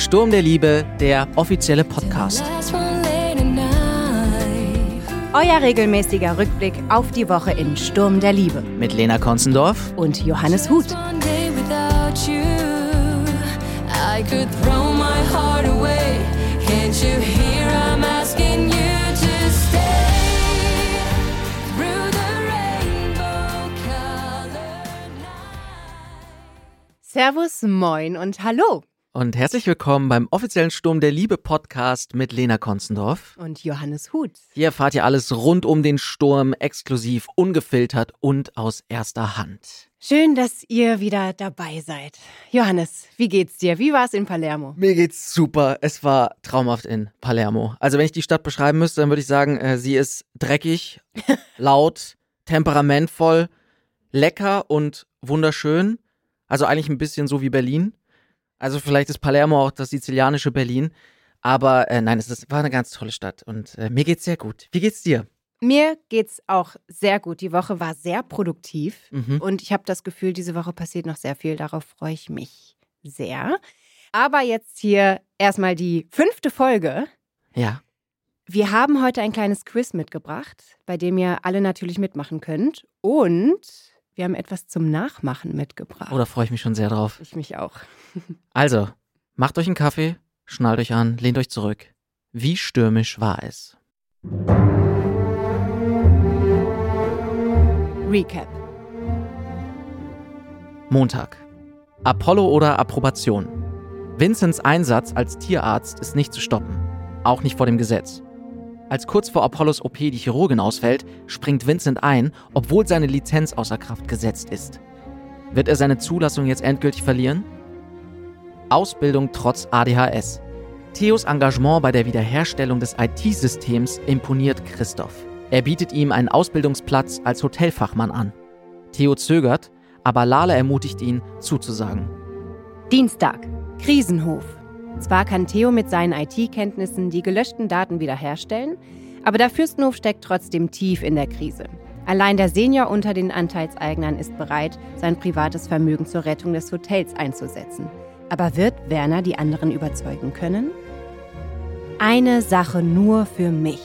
Sturm der Liebe, der offizielle Podcast. Euer regelmäßiger Rückblick auf die Woche in Sturm der Liebe. Mit Lena Konzendorf Und Johannes Huth. Servus, moin und hallo. Und herzlich willkommen beim offiziellen Sturm der Liebe Podcast mit Lena Konzendorf. Und Johannes Huth. Hier erfahrt ihr alles rund um den Sturm, exklusiv, ungefiltert und aus erster Hand. Schön, dass ihr wieder dabei seid. Johannes, wie geht's dir? Wie war's in Palermo? Mir geht's super. Es war traumhaft in Palermo. Also wenn ich die Stadt beschreiben müsste, dann würde ich sagen, äh, sie ist dreckig, laut, temperamentvoll, lecker und wunderschön. Also eigentlich ein bisschen so wie Berlin. Also vielleicht ist Palermo auch das sizilianische Berlin. Aber äh, nein, es ist, war eine ganz tolle Stadt und äh, mir geht's sehr gut. Wie geht's dir? Mir geht's auch sehr gut. Die Woche war sehr produktiv Mhm. und ich habe das Gefühl, diese Woche passiert noch sehr viel. Darauf freue ich mich sehr. Aber jetzt hier erstmal die fünfte Folge. Ja. Wir haben heute ein kleines Quiz mitgebracht, bei dem ihr alle natürlich mitmachen könnt. Und wir haben etwas zum Nachmachen mitgebracht. Oh, da freue ich mich schon sehr drauf. Ich mich auch. Also, macht euch einen Kaffee, schnallt euch an, lehnt euch zurück. Wie stürmisch war es? Recap. Montag. Apollo oder Approbation. Vincents Einsatz als Tierarzt ist nicht zu stoppen. Auch nicht vor dem Gesetz. Als kurz vor Apollos OP die Chirurgin ausfällt, springt Vincent ein, obwohl seine Lizenz außer Kraft gesetzt ist. Wird er seine Zulassung jetzt endgültig verlieren? Ausbildung trotz ADHS. Theos Engagement bei der Wiederherstellung des IT-Systems imponiert Christoph. Er bietet ihm einen Ausbildungsplatz als Hotelfachmann an. Theo zögert, aber Lala ermutigt ihn, zuzusagen. Dienstag. Krisenhof. Zwar kann Theo mit seinen IT-Kenntnissen die gelöschten Daten wiederherstellen, aber der Fürstenhof steckt trotzdem tief in der Krise. Allein der Senior unter den Anteilseignern ist bereit, sein privates Vermögen zur Rettung des Hotels einzusetzen. Aber wird Werner die anderen überzeugen können? Eine Sache nur für mich.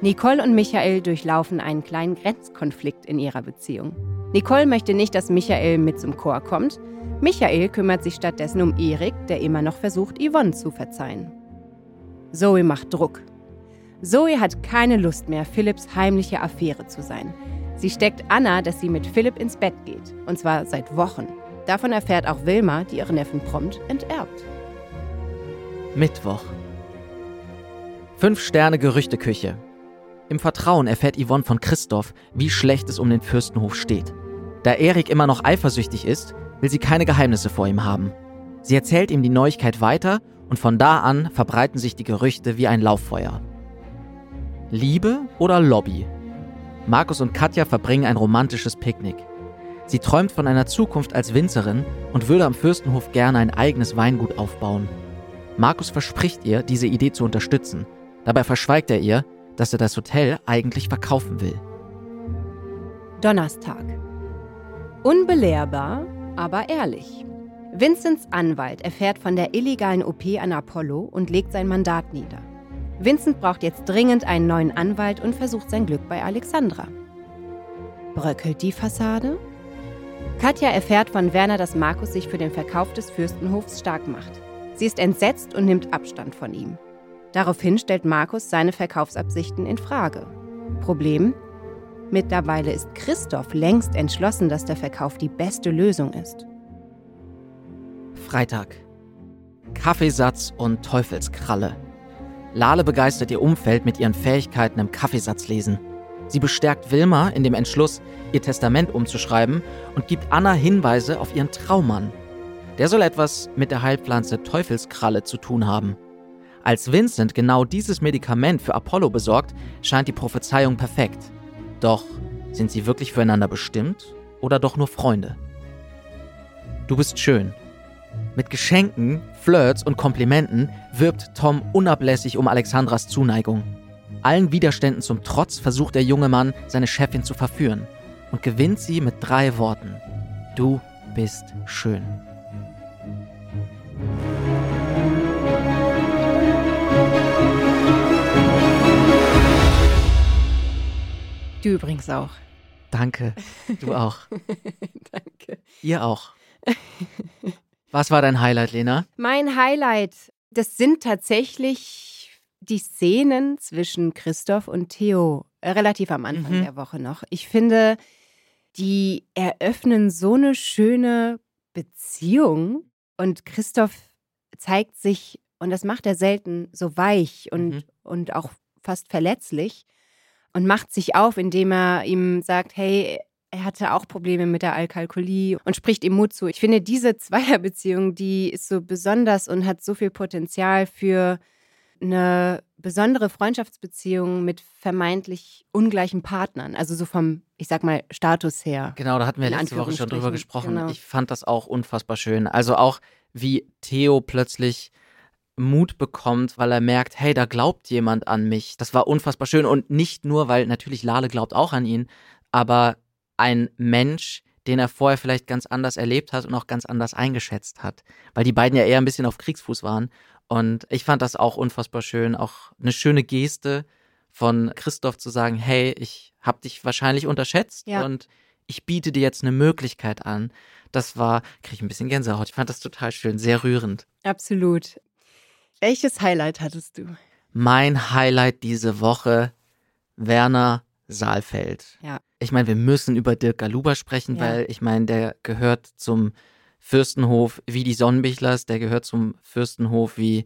Nicole und Michael durchlaufen einen kleinen Grenzkonflikt in ihrer Beziehung. Nicole möchte nicht, dass Michael mit zum Chor kommt. Michael kümmert sich stattdessen um Erik, der immer noch versucht, Yvonne zu verzeihen. Zoe macht Druck. Zoe hat keine Lust mehr, Philipps heimliche Affäre zu sein. Sie steckt Anna, dass sie mit Philipp ins Bett geht. Und zwar seit Wochen. Davon erfährt auch Wilma, die ihren Neffen prompt enterbt. Mittwoch. Fünf Sterne Gerüchteküche. Im Vertrauen erfährt Yvonne von Christoph, wie schlecht es um den Fürstenhof steht. Da Erik immer noch eifersüchtig ist, will sie keine Geheimnisse vor ihm haben. Sie erzählt ihm die Neuigkeit weiter und von da an verbreiten sich die Gerüchte wie ein Lauffeuer. Liebe oder Lobby? Markus und Katja verbringen ein romantisches Picknick. Sie träumt von einer Zukunft als Winzerin und würde am Fürstenhof gerne ein eigenes Weingut aufbauen. Markus verspricht ihr, diese Idee zu unterstützen. Dabei verschweigt er ihr, dass er das Hotel eigentlich verkaufen will. Donnerstag. Unbelehrbar, aber ehrlich. Vincents Anwalt erfährt von der illegalen OP an Apollo und legt sein Mandat nieder. Vincent braucht jetzt dringend einen neuen Anwalt und versucht sein Glück bei Alexandra. Bröckelt die Fassade? Katja erfährt von Werner, dass Markus sich für den Verkauf des Fürstenhofs stark macht. Sie ist entsetzt und nimmt Abstand von ihm. Daraufhin stellt Markus seine Verkaufsabsichten in Frage. Problem? Mittlerweile ist Christoph längst entschlossen, dass der Verkauf die beste Lösung ist. Freitag. Kaffeesatz und Teufelskralle. Lale begeistert ihr Umfeld mit ihren Fähigkeiten im Kaffeesatzlesen. Sie bestärkt Wilma in dem Entschluss, ihr Testament umzuschreiben und gibt Anna Hinweise auf ihren Traummann. Der soll etwas mit der Heilpflanze Teufelskralle zu tun haben. Als Vincent genau dieses Medikament für Apollo besorgt, scheint die Prophezeiung perfekt. Doch sind sie wirklich füreinander bestimmt oder doch nur Freunde? Du bist schön. Mit Geschenken, Flirts und Komplimenten wirbt Tom unablässig um Alexandras Zuneigung. Allen Widerständen zum Trotz versucht der junge Mann, seine Chefin zu verführen und gewinnt sie mit drei Worten. Du bist schön. Du übrigens auch. Danke. Du auch. Danke. Ihr auch. Was war dein Highlight, Lena? Mein Highlight, das sind tatsächlich die Szenen zwischen Christoph und Theo, äh, relativ am Anfang Mhm. der Woche noch. Ich finde, die eröffnen so eine schöne Beziehung und Christoph zeigt sich, und das macht er selten, so weich und, Mhm. und auch fast verletzlich und macht sich auf, indem er ihm sagt, hey, er hatte auch Probleme mit der Alkalkulie und spricht ihm Mut zu. Ich finde, diese Zweierbeziehung, die ist so besonders und hat so viel Potenzial für eine besondere Freundschaftsbeziehung mit vermeintlich ungleichen Partnern. Also so vom, ich sag mal, Status her. Genau, da hatten wir letzte Woche schon drüber gesprochen. genau. Ich fand das auch unfassbar schön. Also auch, wie Theo plötzlich Mut bekommt, weil er merkt, hey, da glaubt jemand an mich. Das war unfassbar schön. Und nicht nur, weil natürlich Lale glaubt auch an ihn, aber ein Mensch, den er vorher vielleicht ganz anders erlebt hat und auch ganz anders eingeschätzt hat. Weil die beiden ja eher ein bisschen auf Kriegsfuß waren. Und ich fand das auch unfassbar schön. Auch eine schöne Geste von Christoph zu sagen, hey, ich habe dich wahrscheinlich unterschätzt Ja. und ich biete dir jetzt eine Möglichkeit an. Das war, kriege ich ein bisschen Gänsehaut. Ich fand das total schön, sehr rührend. Absolut. Welches Highlight hattest du? Mein Highlight diese Woche, Werner Saalfeld. Ja. Ich meine, wir müssen über Dirk Galuba sprechen, Ja. weil ich meine, der gehört zum Fürstenhof wie die Sonnenbichlers, der gehört zum Fürstenhof wie,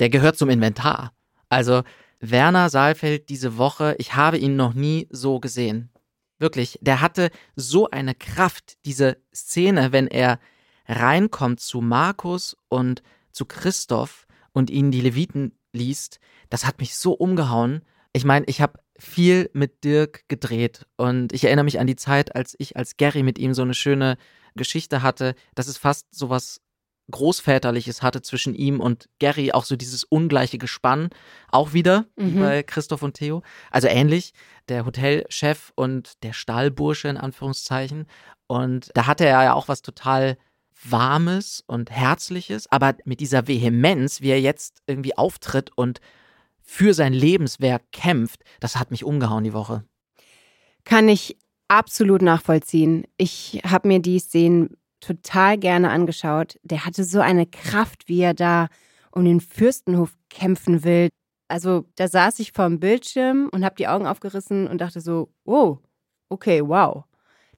der gehört zum Inventar. Also Werner Saalfeld diese Woche, ich habe ihn noch nie so gesehen. Wirklich, der hatte so eine Kraft, diese Szene, wenn er reinkommt zu Markus und zu Christoph und ihnen die Leviten liest, das hat mich so umgehauen. Ich meine, ich habe viel mit Dirk gedreht und ich erinnere mich an die Zeit, als ich als Gary mit ihm so eine schöne Geschichte hatte, dass es fast so was Großväterliches hatte zwischen ihm und Gary, auch so dieses ungleiche Gespann, auch wieder wie Mhm. bei Christoph und Theo. Also ähnlich, der Hotelchef und der Stallbursche in Anführungszeichen. Und da hatte er ja auch was total Warmes und Herzliches, aber mit dieser Vehemenz, wie er jetzt irgendwie auftritt und für sein Lebenswerk kämpft, das hat mich umgehauen die Woche. Kann ich absolut nachvollziehen. Ich habe mir die Szenen total gerne angeschaut. Der hatte so eine Kraft, wie er da um den Fürstenhof kämpfen will. Also da saß ich vorm Bildschirm und habe die Augen aufgerissen und dachte so, oh, okay, wow.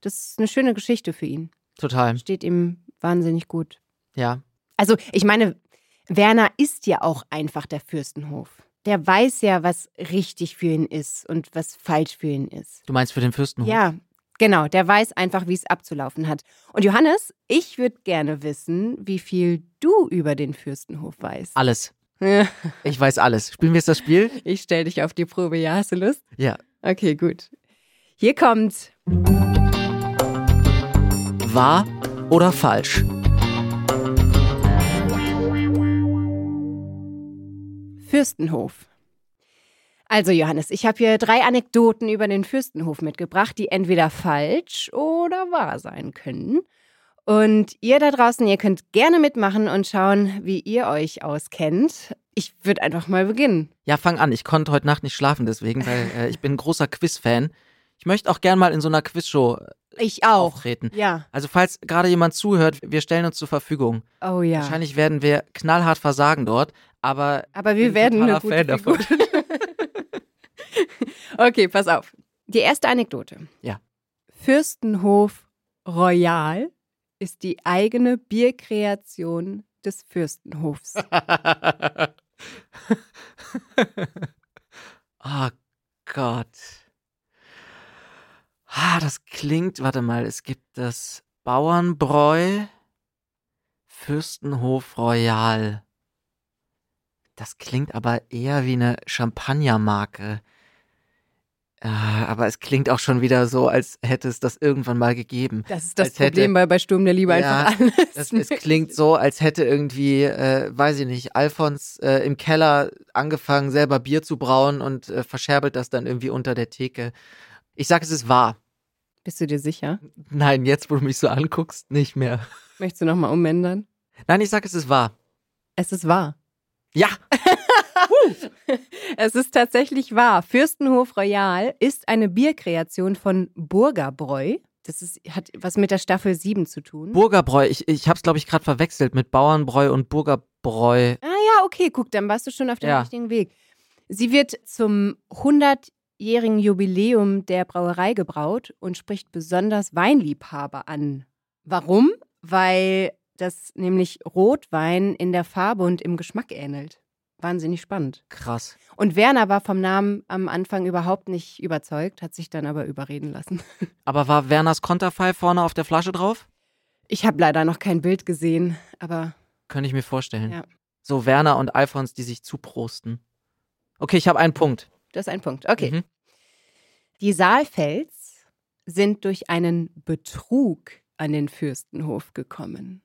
Das ist eine schöne Geschichte für ihn. Total, Steht ihm wahnsinnig gut. ja. Also ich meine, Werner ist ja auch einfach der Fürstenhof. Der weiß ja, was richtig für ihn ist und was falsch für ihn ist. Du meinst für den Fürstenhof? Ja, genau. Der weiß einfach, wie es abzulaufen hat. Und Johannes, ich würde gerne wissen, wie viel du über den Fürstenhof weißt. Alles. Ich weiß alles. Spielen wir jetzt das Spiel? Ich stelle dich auf die Probe. Ja, hast du Lust? Ja. Okay, gut. Hier kommt Wahr oder falsch? Fürstenhof. Also Johannes, ich habe hier drei Anekdoten über den Fürstenhof mitgebracht, die entweder falsch oder wahr sein können. Und ihr da draußen, ihr könnt gerne mitmachen und schauen, wie ihr euch auskennt. Ich würde einfach mal beginnen. Ja, fang an. Ich konnte heute Nacht nicht schlafen deswegen, weil äh, ich bin ein großer Quiz-Fan. Ich möchte auch gern mal in so einer Quizshow Ich auch. auftreten. Ja. Also falls gerade jemand zuhört, wir stellen uns zur Verfügung. Oh ja. Wahrscheinlich werden wir knallhart versagen dort, aber Aber wir werden eine gute Fan Figur. okay, pass auf. Die erste Anekdote. Ja. Fürstenhof Royal ist die eigene Bierkreation des Fürstenhofs. oh Gott. Ah, das klingt, warte mal, es gibt das Bauernbräu Fürstenhof Royal. Das klingt aber eher wie eine Champagnermarke. Äh, aber es klingt auch schon wieder so, als hätte es das irgendwann mal gegeben. Das ist das Als hätte- Problem bei, bei Sturm der Liebe Ja, einfach alles. Das, es klingt so, als hätte irgendwie, äh, weiß ich nicht, Alfons äh, im Keller angefangen, selber Bier zu brauen und äh, verscherbelt das dann irgendwie unter der Theke. Ich sag, es ist wahr. Bist du dir sicher? Nein, jetzt, wo du mich so anguckst, nicht mehr. Möchtest du nochmal umändern? Nein, ich sag, es ist wahr. Es ist wahr. Ja, Es ist tatsächlich wahr. Fürstenhof Royal ist eine Bierkreation von Burgerbräu. Das ist, hat was mit der Staffel 7 zu tun. Burgerbräu. Ich, ich hab's, glaube ich, gerade verwechselt mit Bauernbräu und Burgerbräu. ah ja, okay, guck, dann warst du schon auf dem Ja. richtigen Weg. Sie wird zum 100-jährigen Jubiläum der Brauerei gebraut und spricht besonders Weinliebhaber an. Warum? Weil das nämlich Rotwein in der Farbe und im Geschmack ähnelt. Wahnsinnig spannend. Krass. Und Werner war vom Namen am Anfang überhaupt nicht überzeugt, hat sich dann aber überreden lassen. Aber war Werners Konterfei vorne auf der Flasche drauf? Ich habe leider noch kein Bild gesehen, aber Könnte ich mir vorstellen. Ja. So Werner und Alfons, die sich zuprosten. Okay, ich habe einen Punkt. Das ist ein Punkt. Okay. Mhm. Die Saalfels sind durch einen Betrug an den Fürstenhof gekommen.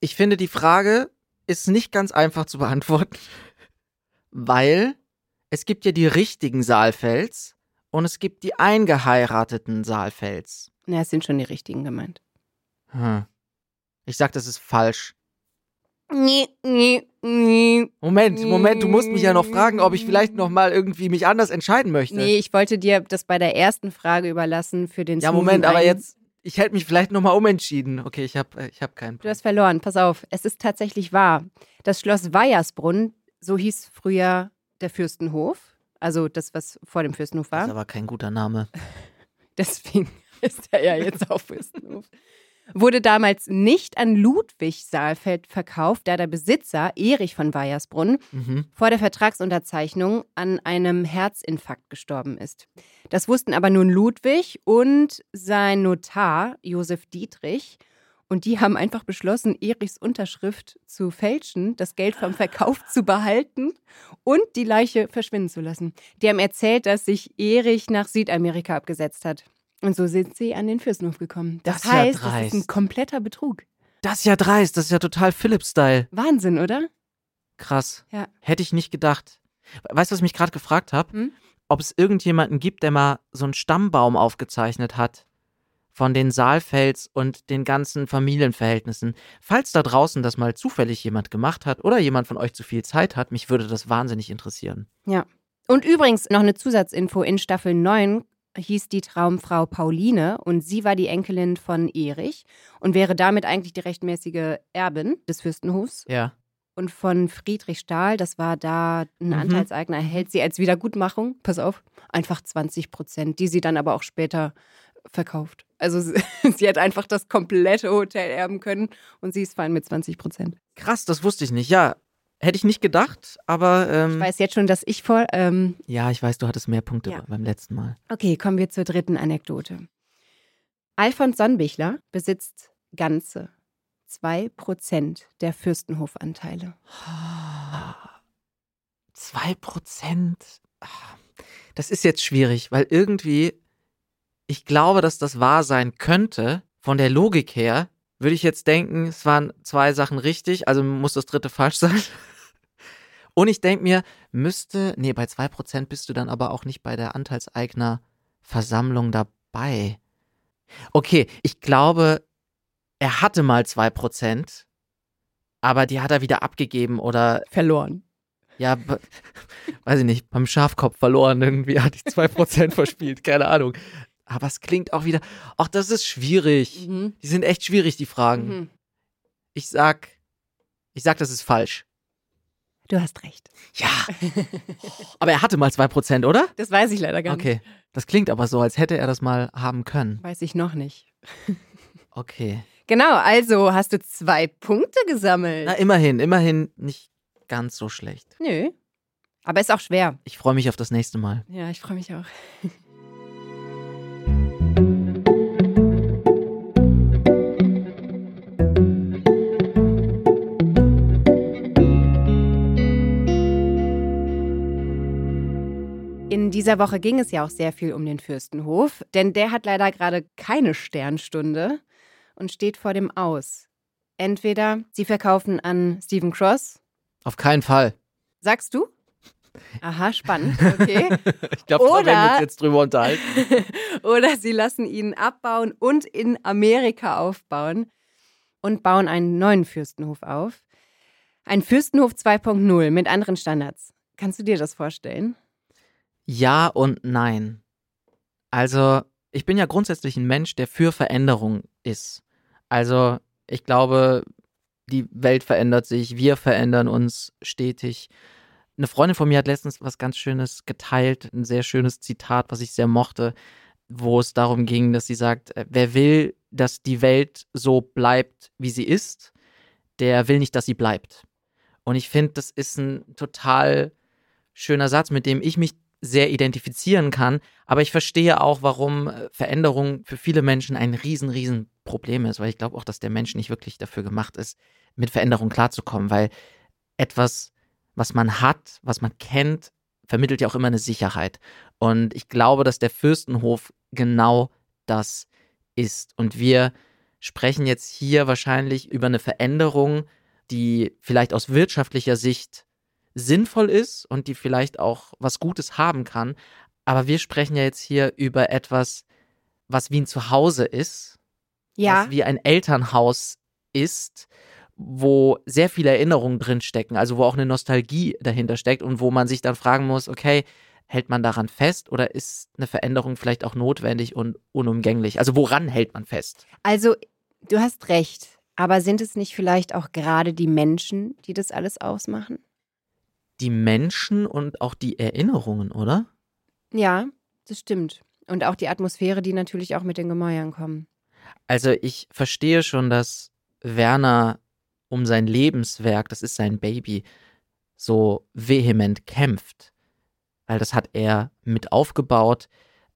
Ich finde, die Frage ist nicht ganz einfach zu beantworten, weil es gibt ja die richtigen Saalfels und es gibt die eingeheirateten Saalfels. Na, es sind schon die richtigen gemeint. Hm. Ich sag, das ist falsch. Nee, nee, nee. Moment, Moment, du musst mich ja noch fragen, ob ich vielleicht noch mal irgendwie mich anders entscheiden möchte. Nee, ich wollte dir das bei der ersten Frage überlassen für den ja, Moment, aber jetzt, ich hätte mich vielleicht noch mal umentschieden. Okay, ich habe ich hab keinen Du hast verloren, pass auf. Es ist tatsächlich wahr. Das Schloss Weiersbrunn, so hieß früher der Fürstenhof, also das, was vor dem Fürstenhof Das war. ist aber kein guter Name. Deswegen ist er ja jetzt auf Fürstenhof. Wurde damals nicht an Ludwig Saalfeld verkauft, da der Besitzer, Erich von Weiersbrunn, Mhm. vor der Vertragsunterzeichnung an einem Herzinfarkt gestorben ist. Das wussten aber nun Ludwig und sein Notar, Josef Dietrich. Und die haben einfach beschlossen, Erichs Unterschrift zu fälschen, das Geld vom Verkauf zu behalten und die Leiche verschwinden zu lassen. Die haben erzählt, dass sich Erich nach Südamerika abgesetzt hat. Und so sind sie an den Fürstenhof gekommen. Das, Das ist ja heißt, das ist ein kompletter Betrug. Das ist ja dreist, das ist ja total Philipp-Style. Wahnsinn, oder? Krass. Ja. Hätte ich nicht gedacht. Weißt du, was ich mich gerade gefragt habe? Hm? Ob es irgendjemanden gibt, der mal so einen Stammbaum aufgezeichnet hat von den Saalfels und den ganzen Familienverhältnissen. Falls da draußen das mal zufällig jemand gemacht hat oder jemand von euch zu viel Zeit hat, mich würde das wahnsinnig interessieren. Ja. Und übrigens noch eine Zusatzinfo. In Staffel 9 hieß die Traumfrau Pauline und sie war die Enkelin von Erich und wäre damit eigentlich die rechtmäßige Erbin des Fürstenhofs. Ja. Und von Friedrich Stahl, das war da ein Mhm. Anteilseigner, erhält sie als Wiedergutmachung, pass auf, einfach 20 Prozent, die sie dann aber auch später verkauft. Also sie, hat einfach das komplette Hotel erben können und sie ist fein mit 20 Prozent. Krass, das wusste ich nicht. Ja, hätte ich nicht gedacht, aber ähm, Ich weiß jetzt schon, dass ich voll. Ähm, ja, ich weiß, du hattest mehr Punkte Ja. beim letzten Mal. Okay, kommen wir zur dritten Anekdote. Alfons Sonnbichler besitzt ganze 2% der Fürstenhofanteile. Zwei Prozent. Ah, Das ist jetzt schwierig, weil irgendwie, ich glaube, dass das wahr sein könnte. Von der Logik her würde ich jetzt denken, es waren zwei Sachen richtig, also muss das dritte falsch sein. Und ich denke mir, müsste, nee, bei zwei Prozent bist du dann aber auch nicht bei der Anteilseignerversammlung dabei. Okay, ich glaube, er hatte mal zwei Prozent, aber die hat er wieder abgegeben oder Verloren. ja, weiß ich nicht, beim Schafkopf verloren irgendwie hatte ich 2% verspielt, keine Ahnung. Aber es klingt auch wieder, ach, das ist schwierig. Mhm. Die sind echt schwierig, die Fragen. Mhm. Ich sag, ich sag, das ist falsch. Du hast recht. Ja. aber er hatte mal 2%, oder? Das weiß ich leider gar nicht. Okay. Das klingt aber so, als hätte er das mal haben können. Weiß ich noch nicht. Okay. Genau, also hast du zwei Punkte gesammelt. Na, immerhin, immerhin nicht ganz so schlecht. Nö. Aber ist auch schwer. Ich freue mich auf das nächste Mal. Ja, ich freue mich auch. Dieser Woche ging es ja auch sehr viel um den Fürstenhof, denn der hat leider gerade keine Sternstunde und steht vor dem Aus. Entweder sie verkaufen an Stephen Cross. Auf keinen Fall. Sagst du? Aha, spannend. Okay. ich glaube, da werden wir uns jetzt drüber unterhalten. Oder sie lassen ihn abbauen und in Amerika aufbauen und bauen einen neuen Fürstenhof auf. Ein Fürstenhof 2.0 mit anderen Standards. Kannst du dir das vorstellen? Ja und nein. Also, ich bin ja grundsätzlich ein Mensch, der für Veränderung ist. Also, ich glaube, die Welt verändert sich, wir verändern uns stetig. Eine Freundin von mir hat letztens was ganz Schönes geteilt, ein sehr schönes Zitat, was ich sehr mochte, wo es darum ging, dass sie sagt, äh, wer will, dass die Welt so bleibt, wie sie ist, der will nicht, dass sie bleibt. Und ich finde, das ist ein total schöner Satz, mit dem ich mich sehr identifizieren kann. Aber ich verstehe auch, warum äh, Veränderung für viele Menschen ein riesen, riesen Problem ist, weil ich glaube auch, dass der Mensch nicht wirklich dafür gemacht ist, mit Veränderung klarzukommen, weil etwas, was man hat, was man kennt, vermittelt ja auch immer eine Sicherheit. Und ich glaube, dass der Fürstenhof genau das ist. Und wir sprechen jetzt hier wahrscheinlich über eine Veränderung, die vielleicht aus wirtschaftlicher Sicht sinnvoll ist und die vielleicht auch was Gutes haben kann. Aber wir sprechen ja jetzt hier über etwas, was wie ein Zuhause ist, was wie ein Elternhaus ist, wo sehr viele Erinnerungen drinstecken, also wo auch eine Nostalgie dahinter steckt und wo man sich dann fragen muss, okay, hält man daran fest oder ist eine Veränderung vielleicht auch notwendig und unumgänglich? Also woran hält man fest? Also, du hast recht. Aber sind es nicht vielleicht auch gerade die Menschen, die das alles ausmachen? Die Menschen und auch die Erinnerungen, oder? Ja, das stimmt. Und auch die Atmosphäre, die natürlich auch mit den Gemäuern kommen. Also ich verstehe schon, dass Werner um sein Lebenswerk, das ist sein Baby, so vehement kämpft. Weil das hat er mit aufgebaut.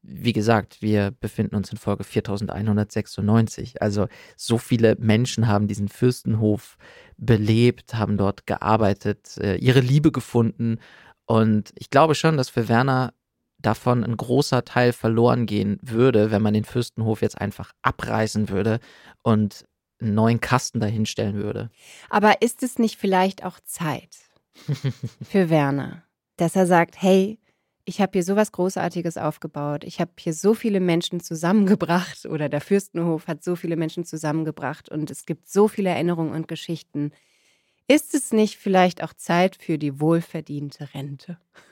Wie gesagt, wir befinden uns in Folge 4196. Also so viele Menschen haben diesen Fürstenhof belebt, haben dort gearbeitet, äh, ihre Liebe gefunden. Und ich glaube schon, dass für Werner davon ein großer Teil verloren gehen würde, wenn man den Fürstenhof jetzt einfach abreißen würde und einen neuen Kasten dahinstellen würde. Aber ist es nicht vielleicht auch Zeit für Werner, dass er sagt, hey, ich habe hier sowas Großartiges aufgebaut, ich habe hier so viele Menschen zusammengebracht oder der Fürstenhof hat so viele Menschen zusammengebracht und es gibt so viele Erinnerungen und Geschichten. Ist es nicht vielleicht auch Zeit für die wohlverdiente Rente?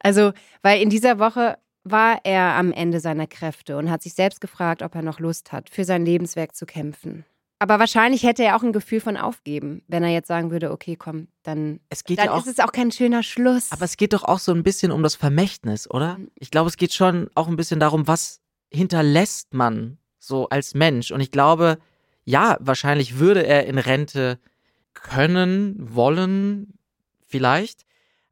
Also, weil in dieser Woche war er am Ende seiner Kräfte und hat sich selbst gefragt, ob er noch Lust hat, für sein Lebenswerk zu kämpfen. Aber wahrscheinlich hätte er auch ein Gefühl von Aufgeben, wenn er jetzt sagen würde, okay, komm, dann, Es geht dann ja auch, ist es auch kein schöner Schluss. aber es geht doch auch so ein bisschen um das Vermächtnis, oder? Ich glaube, es geht schon auch ein bisschen darum, was hinterlässt man so als Mensch. Und ich glaube, ja, wahrscheinlich würde er in Rente können, wollen, vielleicht.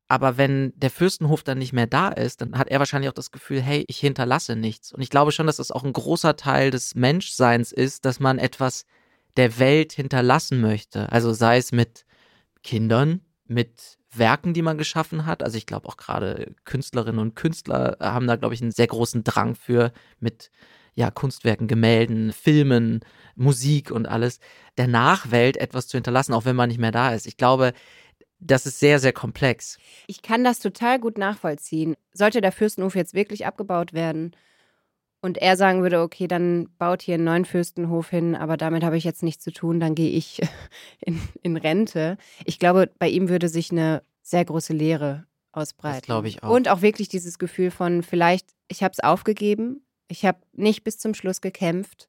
Aber wenn der Fürstenhof dann nicht mehr da ist, dann hat er wahrscheinlich auch das Gefühl, hey, ich hinterlasse nichts. Und ich glaube schon, dass das auch ein großer Teil des Menschseins ist, dass man etwas der Welt hinterlassen möchte. Also sei es mit Kindern, mit Werken, die man geschaffen hat. Also ich glaube auch gerade Künstlerinnen und Künstler haben da, glaube ich, einen sehr großen Drang für mit ja, Kunstwerken, Gemälden, Filmen, Musik und alles, der Nachwelt etwas zu hinterlassen, auch wenn man nicht mehr da ist. Ich glaube, das ist sehr, sehr komplex. ich kann das total gut nachvollziehen. Sollte der Fürstenhof jetzt wirklich abgebaut werden und er sagen würde, okay, dann baut hier einen neuen Fürstenhof hin, aber damit habe ich jetzt nichts zu tun, dann gehe ich in, in Rente. Ich glaube, bei ihm würde sich eine sehr große Leere ausbreiten. Das glaube ich auch. Und auch wirklich dieses Gefühl von, vielleicht, ich habe es aufgegeben, ich habe nicht bis zum Schluss gekämpft.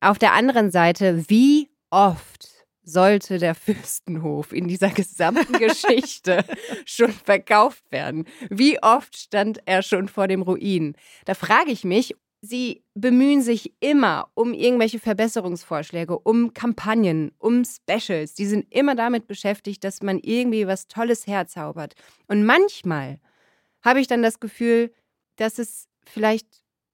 Auf der anderen Seite, wie oft sollte der Fürstenhof in dieser gesamten Geschichte schon verkauft werden? Wie oft stand er schon vor dem Ruin? Da frage ich mich, sie bemühen sich immer um irgendwelche Verbesserungsvorschläge, um Kampagnen, um Specials. Die sind immer damit beschäftigt, dass man irgendwie was Tolles herzaubert. Und manchmal habe ich dann das Gefühl, dass es vielleicht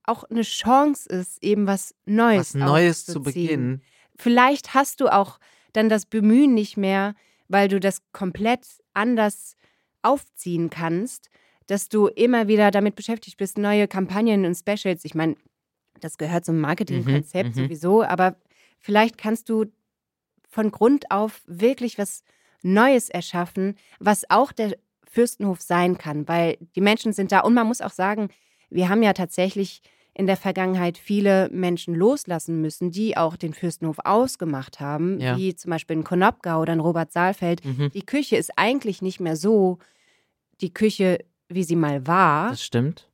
auch eine Chance ist, eben was Neues, Was Neues zu beginnen. Vielleicht hast du auch dann das Bemühen nicht mehr, weil du das komplett anders aufziehen kannst, dass du immer wieder damit beschäftigt bist, neue Kampagnen und Specials. Ich meine, das gehört zum Marketingkonzept Mhm, mhm. sowieso, aber vielleicht kannst du von Grund auf wirklich was Neues erschaffen, was auch der Fürstenhof sein kann, weil die Menschen sind da und man muss auch sagen, wir haben ja tatsächlich in der Vergangenheit viele Menschen loslassen müssen, die auch den Fürstenhof ausgemacht haben, Ja. wie zum Beispiel in Konopka oder in Robert Saalfeld. Mhm. Die Küche ist eigentlich nicht mehr so die Küche, wie sie mal war. Das stimmt.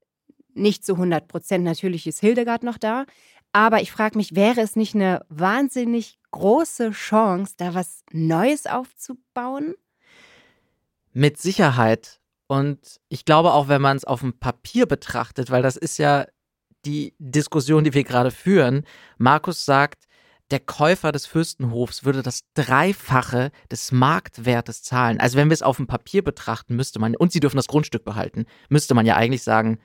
Nicht zu 100 Prozent. Natürlich ist Hildegard noch da. Aber ich frage mich, wäre es nicht eine wahnsinnig große Chance, da was Neues aufzubauen? Mit Sicherheit. Und ich glaube auch, wenn man es auf dem Papier betrachtet, weil das ist ja die Diskussion, die wir gerade führen. Markus sagt, der Käufer des Fürstenhofs würde das Dreifache des Marktwertes zahlen. Also wenn wir es auf dem Papier betrachten, müsste man, und sie dürfen das Grundstück behalten, müsste man ja eigentlich sagen,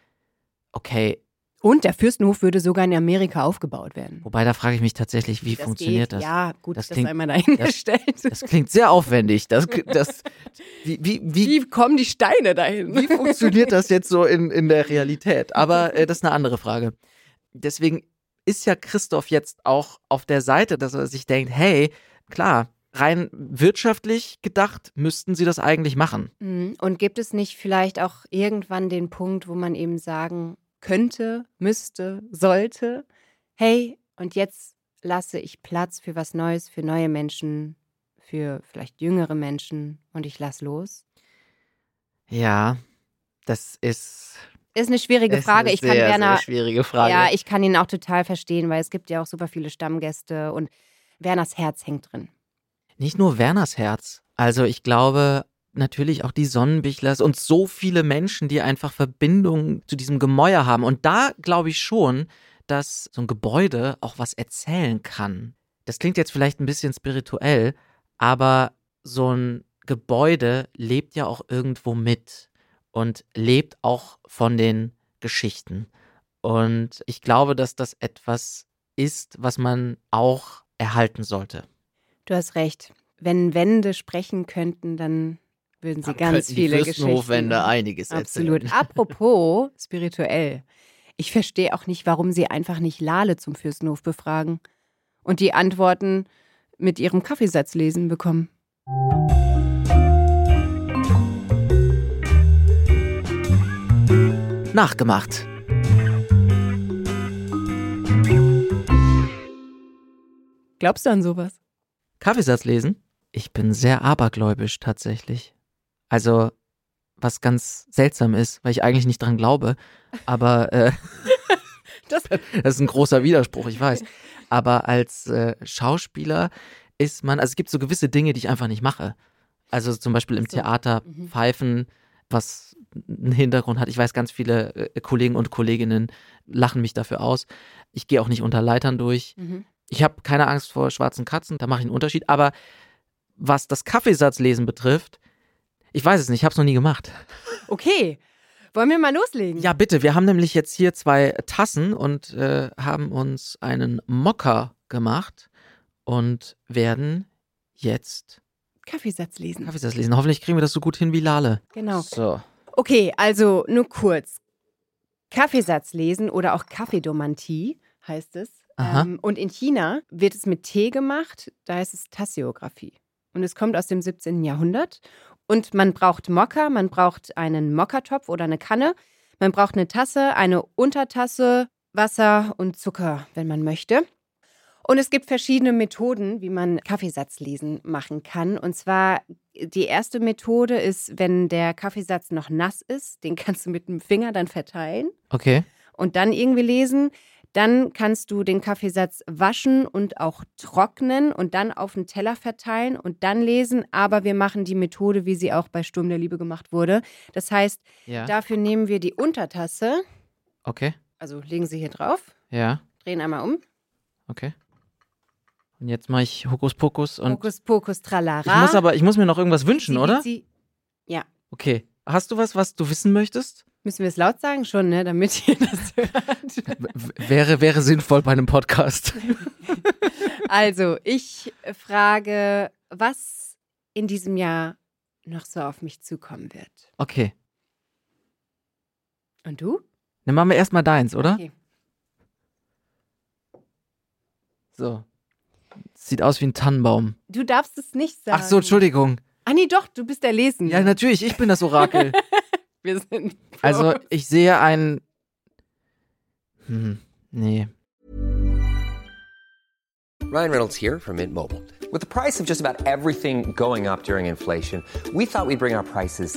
okay, Und der Fürstenhof würde sogar in Amerika aufgebaut werden. wobei da frage ich mich tatsächlich, wie Das funktioniert geht. das? Ja, gut, Das das, klingt- einmal dahingestellt. Das klingt sehr aufwendig. Das, das, wie, wie, wie, Wie kommen die Steine dahin? Wie funktioniert das jetzt so in, in der Realität? Aber äh, das ist eine andere Frage. Deswegen ist ja Christoph jetzt auch auf der Seite, dass er sich denkt, hey, klar, rein wirtschaftlich gedacht, müssten sie das eigentlich machen. Mhm. Und gibt es nicht vielleicht auch irgendwann den Punkt, wo man eben sagen könnte, müsste, sollte, hey, und jetzt lasse ich Platz für was Neues, für neue Menschen, für vielleicht jüngere Menschen und ich lass los? Ja, das ist, Ist eine schwierige ist Frage. eine Ich kann sehr, Werner, sehr schwierige Frage. ja, ich kann ihn auch total verstehen, weil es gibt ja auch super viele Stammgäste und Werners Herz hängt drin. Nicht nur Werners Herz. Also ich glaube natürlich auch die Sonnenbichlers und so viele Menschen, die einfach Verbindungen zu diesem Gemäuer haben. Und da glaube ich schon, dass so ein Gebäude auch was erzählen kann. Das klingt jetzt vielleicht ein bisschen spirituell, aber so ein Gebäude lebt ja auch irgendwo mit und lebt auch von den Geschichten. Und ich glaube, dass das etwas ist, was man auch erhalten sollte. Du hast recht. Wenn Wände sprechen könnten, dann würden sie Dann ganz die viele Fürstenhofwände Geschichten. einiges Absolut. erzählen. Apropos spirituell. Ich verstehe auch nicht, warum sie einfach nicht Lale zum Fürstenhof befragen und die Antworten mit ihrem Kaffeesatz lesen bekommen. Nachgemacht. Glaubst du an sowas? Kaffeesatz lesen? Ich bin sehr abergläubisch tatsächlich. Also, was ganz seltsam ist, weil ich eigentlich nicht dran glaube. Aber äh, Das- das ist ein großer Widerspruch, ich weiß. Aber als äh, Schauspieler ist man, also es gibt so gewisse Dinge, die ich einfach nicht mache. Also zum Beispiel im So. Theater Mhm. Was einen Hintergrund hat. Ich weiß, ganz viele äh, Kollegen und Kolleginnen lachen mich dafür aus. Ich gehe auch nicht unter Leitern durch. Mhm. Ich habe keine Angst vor schwarzen Katzen, da mache ich einen Unterschied. Aber was das Kaffeesatzlesen betrifft, ich weiß es nicht, ich habe es noch nie gemacht. Okay. Wollen wir mal loslegen? Ja, bitte, wir haben nämlich jetzt hier zwei Tassen und äh, haben uns einen Mocker gemacht und werden jetzt Kaffeesatz lesen. Kaffeesatz lesen. Hoffentlich kriegen wir das so gut hin wie Lale. Genau. So. Okay, also nur kurz. Kaffeesatz lesen oder auch Kaffeedomantie heißt es. Aha. Ähm, und in China wird es mit Tee gemacht, da heißt es Tassiographie. Und es kommt aus dem 17. Jahrhundert. Und man braucht Mokka, man braucht einen Mokka-Topf oder eine Kanne. Man braucht eine Tasse, eine Untertasse, Wasser und Zucker, wenn man möchte. Und es gibt verschiedene Methoden, wie man Kaffeesatzlesen machen kann. Und zwar die erste Methode ist, wenn der Kaffeesatz noch nass ist, den kannst du mit dem Finger dann verteilen Okay. und dann irgendwie lesen. Dann kannst du den Kaffeesatz waschen und auch trocknen und dann auf den Teller verteilen und dann lesen. Aber wir machen die Methode, wie sie auch bei Sturm der Liebe gemacht wurde. Das heißt, Ja. dafür nehmen wir die Untertasse, Okay. also legen sie hier drauf, Ja, Drehen einmal um. okay. Und jetzt mache ich Hokuspokus und Hokus Pokus ich Tralala. muss aber, ich muss mir noch irgendwas wünschen, Sie- oder? Sie, ja. Okay. Hast du was, was du wissen möchtest? Müssen wir es laut sagen schon, ne? Damit ihr das hört. W wäre, wäre sinnvoll bei einem Podcast. Also, ich frage, was in diesem Jahr noch so auf mich zukommen wird. Okay. Und du? Dann machen wir erstmal deins, oder? Okay. So. Sieht aus wie ein Tannenbaum. Du darfst es nicht sagen. Ach so, Entschuldigung. Ah, nee, doch, du bist erlesen. Ja, natürlich, ich bin das Orakel. Wir sind. Also, ich sehe ein. Hm, nee. Ryan Reynolds here from Mint Mobile. With the price of just about everything going up during inflation, we thought we'd bring our prices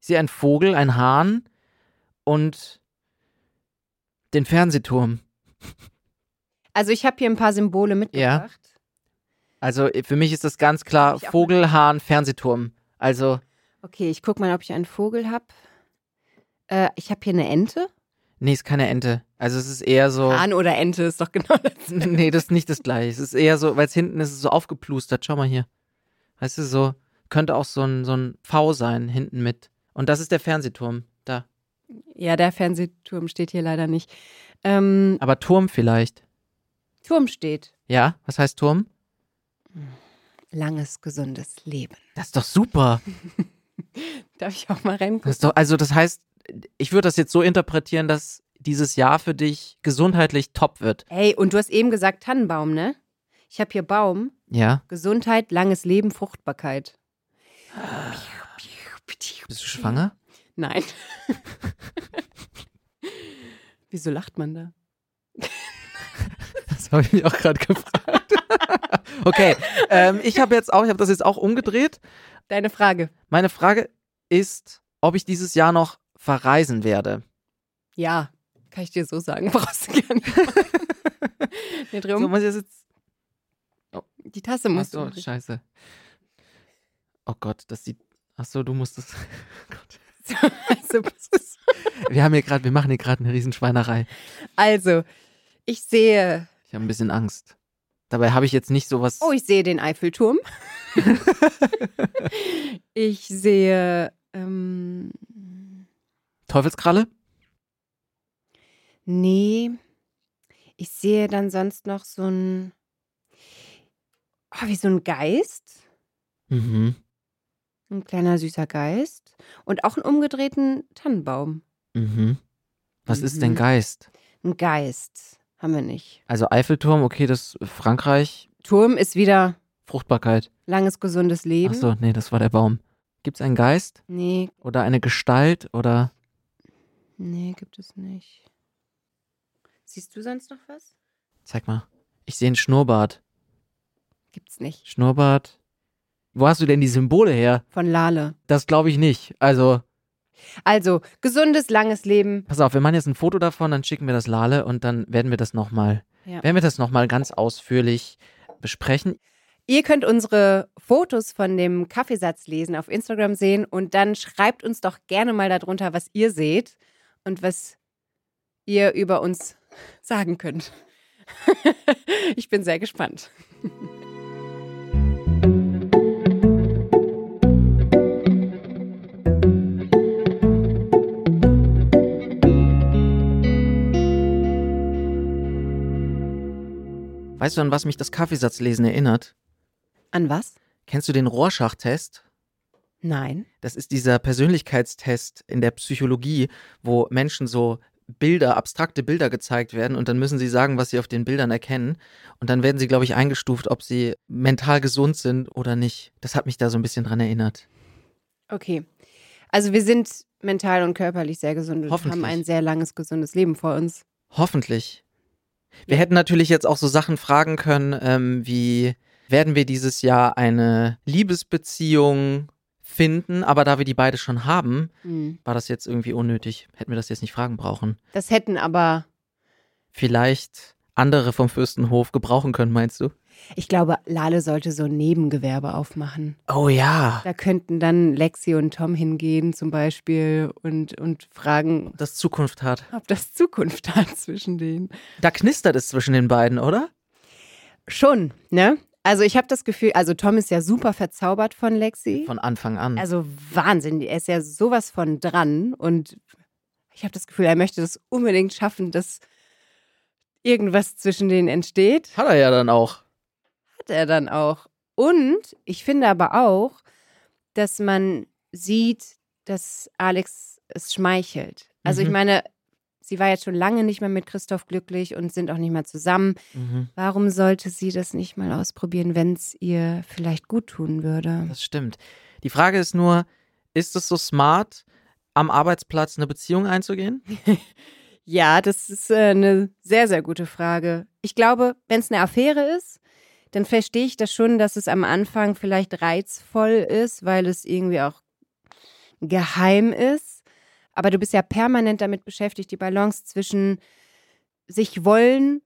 Ich sehe einen Vogel, einen Hahn und den Fernsehturm. Also, ich habe hier ein paar Symbole mitgebracht. Also äh, für mich ist das ganz klar Vogel, Hahn, Fernsehturm. Also, Okay, ich guck mal, ob ich einen Vogel habe. Äh, ich habe hier eine Ente. nee, ist keine Ente. Also es ist eher so. Hahn oder Ente ist doch genau das. Nee, das ist nicht das gleiche. Es ist eher so, weil es hinten ist es so aufgeplustert. Schau mal hier. Weißt du, so, könnte auch so ein, so ein V sein, hinten mit. Und das ist der Fernsehturm. Da. Ja, der Fernsehturm steht hier leider nicht. Ähm, Aber Turm vielleicht. Turm steht. Ja, was heißt Turm? Langes, gesundes Leben. Das ist doch super. Darf ich auch mal reingucken? Das ist doch, also das heißt, ich würde das jetzt so interpretieren, dass dieses Jahr für dich gesundheitlich top wird. Hey, und du hast eben gesagt Tannenbaum, ne? Ich habe hier Baum, Ja? Gesundheit, langes Leben, Fruchtbarkeit. Bist du schwanger? Nein. Wieso lacht man da? Das habe ich mich auch gerade gefragt. okay, ähm, ich habe jetzt auch, ich habe das jetzt auch umgedreht. Deine Frage. Meine Frage ist, ob ich dieses Jahr noch verreisen werde. Ja, kann ich dir so sagen. Brauchst du gerne. nee, dreh So, muss ich jetzt. Die Tasse Ach musst so, du. scheiße. Oh Gott, das sieht. Ach so, du musst es. Gott. Also, was ist- Wir haben hier gerade, wir machen hier gerade eine Riesenschweinerei. also, ich sehe. Ich habe ein bisschen Angst. Dabei habe ich jetzt nicht sowas. Oh, ich sehe den Eiffelturm. ich sehe. Ähm, Teufelskralle? nee. Ich sehe dann sonst noch so ein. Oh, wie so ein Geist. Mhm. Ein kleiner süßer Geist. Und auch einen umgedrehten Tannenbaum. Mhm. Was ist denn Mhm. Geist? Ein Geist. Haben wir nicht. Also Eiffelturm, okay, das Frankreich, Turm ist wieder Fruchtbarkeit. langes, gesundes Leben. Ach so, nee, das war der Baum. Gibt es einen Geist Nee, oder eine Gestalt oder nee, gibt es nicht. Siehst du sonst noch was? zeig mal. Ich sehe einen Schnurrbart. Gibt's nicht. Schnurrbart. Wo hast du denn die Symbole her? Von Lale. Das glaube ich nicht. Also, Also, gesundes, langes Leben. pass auf, wir machen jetzt ein Foto davon, dann schicken wir das Lale und dann werden wir das nochmal, Ja. werden wir das nochmal ganz ausführlich besprechen. Ihr könnt unsere Fotos von dem Kaffeesatz lesen auf Instagram sehen und dann schreibt uns doch gerne mal darunter, was ihr seht und was ihr über uns sagen könnt. ich bin sehr gespannt. Weißt du, an was mich das Kaffeesatzlesen erinnert? An was? Kennst du den Rorschach-Test? Nein. Das ist dieser Persönlichkeitstest in der Psychologie, wo Menschen so Bilder, abstrakte Bilder gezeigt werden und dann müssen sie sagen, was sie auf den Bildern erkennen. Und dann werden sie, glaube ich, eingestuft, ob sie mental gesund sind oder nicht. Das hat mich da so ein bisschen dran erinnert. Okay. Also wir sind mental und körperlich sehr gesund und haben ein sehr langes, gesundes Leben vor uns. Hoffentlich. Wir hätten natürlich jetzt auch so Sachen fragen können, ähm, wie werden wir dieses Jahr eine Liebesbeziehung finden, aber da wir die beide schon haben, Hm. war das jetzt irgendwie unnötig. Hätten wir das jetzt nicht fragen brauchen. Das hätten aber, Vielleicht andere vom Fürstenhof gebrauchen können, meinst du? Ich glaube, Lale sollte so ein Nebengewerbe aufmachen. Oh ja. Da könnten dann Lexi und Tom hingehen zum Beispiel und, und fragen, Das Zukunft hat. ob das Zukunft hat zwischen denen. Da knistert es zwischen den beiden, oder? Schon, ne? Also ich habe das Gefühl, also Tom ist ja super verzaubert von Lexi. Von Anfang an. Also Wahnsinn, er ist ja sowas von dran und ich habe das Gefühl, er möchte das unbedingt schaffen, dass irgendwas zwischen denen entsteht. hat er ja dann auch. Hat er dann auch. Und ich finde aber auch, dass man sieht, dass Alex es schmeichelt. Also ich Mhm. meine, sie war jetzt schon lange nicht mehr mit Christoph glücklich und sind auch nicht mehr zusammen. Mhm. Warum sollte sie das nicht mal ausprobieren, wenn es ihr vielleicht gut tun würde? Das stimmt. Die Frage ist nur, ist es so smart, am Arbeitsplatz eine Beziehung einzugehen? Ja, das ist äh, eine sehr, sehr gute Frage. Ich glaube, wenn es eine Affäre ist, dann verstehe ich das schon, dass es am Anfang vielleicht reizvoll ist, weil es irgendwie auch geheim ist. Aber du bist ja permanent damit beschäftigt, die Balance zwischen sich wollen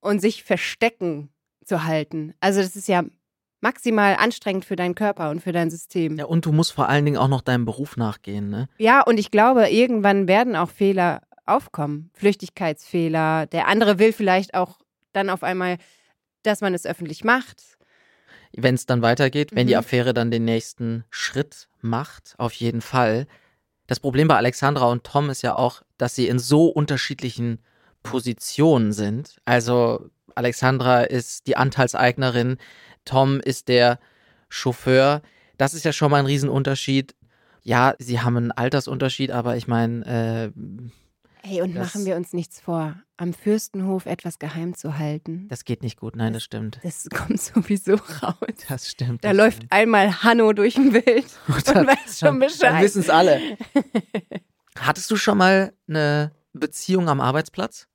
und sich verstecken zu halten. Also das ist ja maximal anstrengend für deinen Körper und für dein System. Ja, und du musst vor allen Dingen auch noch deinem Beruf nachgehen, ne? Ja, und ich glaube, irgendwann werden auch Fehler aufkommen. Flüchtigkeitsfehler. Der andere will vielleicht auch dann auf einmal, dass man es öffentlich macht. Wenn es dann weitergeht, wenn die Mhm. Affäre dann den nächsten Schritt macht, auf jeden Fall. Das Problem bei Alexandra und Tom ist ja auch, dass sie in so unterschiedlichen Positionen sind. Also Alexandra ist die Anteilseignerin, Tom ist der Chauffeur. Das ist ja schon mal ein Riesenunterschied. Ja, sie haben einen Altersunterschied, aber ich meine, äh, Hey, und Das- machen wir uns nichts vor. Am Fürstenhof etwas geheim zu halten, das geht nicht gut. Nein, das stimmt. das kommt sowieso raus. Das stimmt. Da das läuft stimmt. einmal Hanno durch den Bild und dann- weiß schon Dann Bescheid. wissen es alle. Hattest du schon mal eine Beziehung am Arbeitsplatz?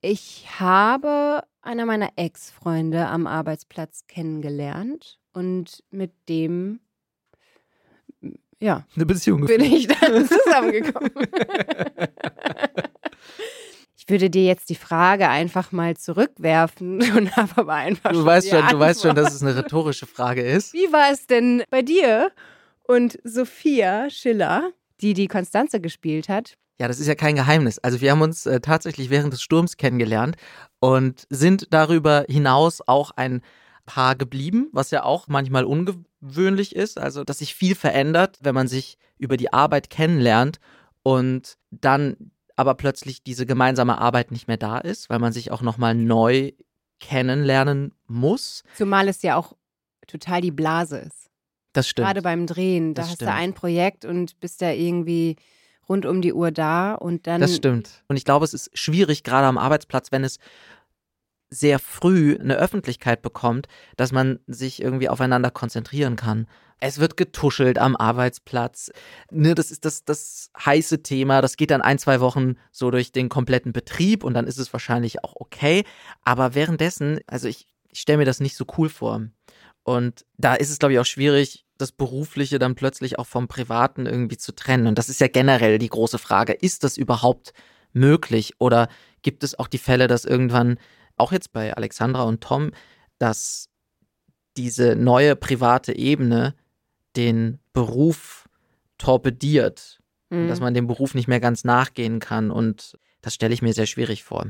Ich habe einer meiner Ex-Freunde am Arbeitsplatz kennengelernt und mit dem, ja, Eine Beziehung bin ich dann zusammengekommen. Ich würde dir jetzt die Frage einfach mal zurückwerfen und habe aber einfach Du schon weißt schon, du weißt schon, dass es eine rhetorische Frage ist. Wie war es denn bei dir und Sophia Schiller, die die Konstanze gespielt hat? Ja, das ist ja kein Geheimnis. Also wir haben uns äh, tatsächlich während des Sturms kennengelernt und sind darüber hinaus auch ein Paar geblieben, was ja auch manchmal ungewöhnlich ist. Also, dass sich viel verändert, wenn man sich über die Arbeit kennenlernt und dann aber plötzlich diese gemeinsame Arbeit nicht mehr da ist, weil man sich auch nochmal neu kennenlernen muss. Zumal es ja auch total die Blase ist. Das stimmt. Gerade beim Drehen. Da Das hast stimmt. du ein Projekt und bist da irgendwie rund um die Uhr da und dann. Das stimmt. Und ich glaube, es ist schwierig, gerade am Arbeitsplatz, wenn es sehr früh eine Öffentlichkeit bekommt, dass man sich irgendwie aufeinander konzentrieren kann. Es wird getuschelt am Arbeitsplatz. Ne, das ist das, das heiße Thema. Das geht dann ein, zwei Wochen so durch den kompletten Betrieb und dann ist es wahrscheinlich auch okay. Aber währenddessen, also ich, ich stelle mir das nicht so cool vor. Und da ist es, glaube ich, auch schwierig, das Berufliche dann plötzlich auch vom Privaten irgendwie zu trennen. Und das ist ja generell die große Frage. Ist das überhaupt möglich? Oder gibt es auch die Fälle, dass irgendwann, auch jetzt bei Alexandra und Tom, dass diese neue private Ebene den Beruf torpediert Mhm. dass man dem Beruf nicht mehr ganz nachgehen kann. Und das stelle ich mir sehr schwierig vor.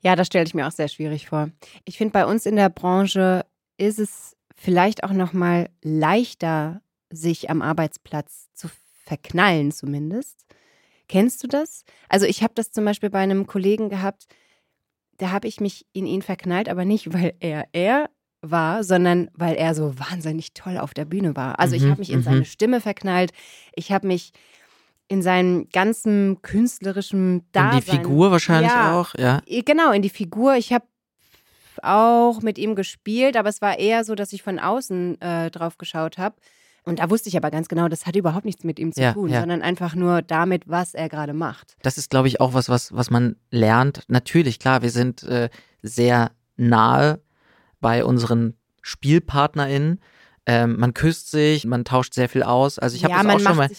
Ja, das stelle ich mir auch sehr schwierig vor. Ich finde, bei uns in der Branche ist es vielleicht auch noch mal leichter, sich am Arbeitsplatz zu verknallen, zumindest. Kennst du das? Also ich habe das zum Beispiel bei einem Kollegen gehabt, da habe ich mich in ihn verknallt, aber nicht, weil er er war, sondern weil er so wahnsinnig toll auf der Bühne war. Also ich Mhm, habe mich in mhm. seine Stimme verknallt. Ich habe mich in seinem ganzen künstlerischen In Dasein. die Figur wahrscheinlich Ja. auch, ja. Genau, in die Figur. Ich habe auch mit ihm gespielt, aber es war eher so, dass ich von außen äh, drauf geschaut habe. Und da wusste ich aber ganz genau, das hat überhaupt nichts mit ihm zu Ja, tun, ja. sondern einfach nur damit, was er gerade macht. Das ist, glaube ich, auch was, was, was man lernt. Natürlich, klar, wir sind äh, sehr nahe bei unseren SpielpartnerInnen. Ähm, man küsst sich, man tauscht sehr viel aus. Also ich habe ja, das auch schon mal,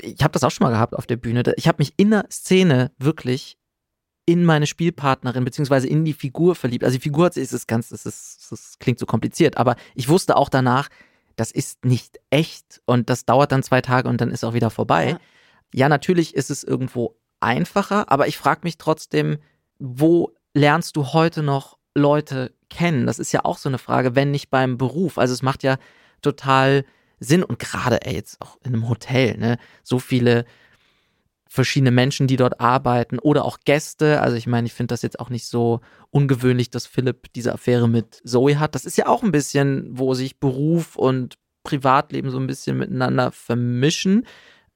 ich habe das auch schon mal gehabt auf der Bühne. Ich habe mich in der Szene wirklich in meine Spielpartnerin beziehungsweise in die Figur verliebt. Also die Figur ist es ganz, das, ist, das klingt so kompliziert, aber ich wusste auch danach, das ist nicht echt und das dauert dann zwei Tage und dann ist auch wieder vorbei. Ja. Ja, natürlich ist es irgendwo einfacher, aber ich frage mich trotzdem, wo lernst du heute noch Leute kennen? Das ist ja auch so eine Frage, wenn nicht beim Beruf. Also es macht ja total Sinn und gerade ey, jetzt auch in einem Hotel, ne, so viele verschiedene Menschen, die dort arbeiten oder auch Gäste. Also ich meine, ich finde das jetzt auch nicht so ungewöhnlich, dass Philipp diese Affäre mit Zoe hat. Das ist ja auch ein bisschen, wo sich Beruf und Privatleben so ein bisschen miteinander vermischen.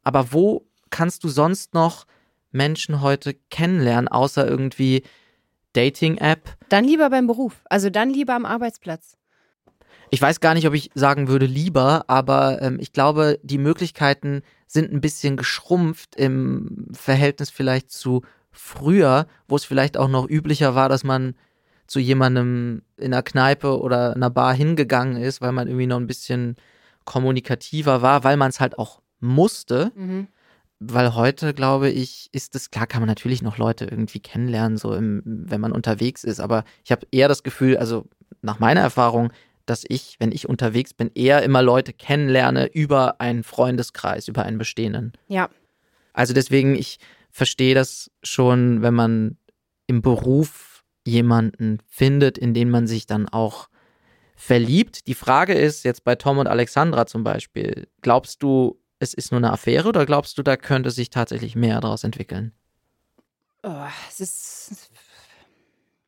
Aber wo kannst du sonst noch Menschen heute kennenlernen, außer irgendwie Dating-App? Dann lieber beim Beruf, also dann lieber am Arbeitsplatz. Ich weiß gar nicht, ob ich sagen würde lieber, aber ähm, ich glaube, die Möglichkeiten sind ein bisschen geschrumpft im Verhältnis vielleicht zu früher, wo es vielleicht auch noch üblicher war, dass man zu jemandem in einer Kneipe oder einer Bar hingegangen ist, weil man irgendwie noch ein bisschen kommunikativer war, weil man es halt auch musste. Mhm. Weil heute, glaube ich, ist es, klar kann man natürlich noch Leute irgendwie kennenlernen, so im, wenn man unterwegs ist, aber ich habe eher das Gefühl, also nach meiner Erfahrung, dass ich, wenn ich unterwegs bin, eher immer Leute kennenlerne über einen Freundeskreis, über einen bestehenden. Ja, Also deswegen, ich verstehe das schon, wenn man im Beruf jemanden findet, in den man sich dann auch verliebt. Die Frage ist jetzt bei Tom und Alexandra zum Beispiel, glaubst du, es ist nur eine Affäre oder glaubst du, da könnte sich tatsächlich mehr daraus entwickeln? oh, es ist.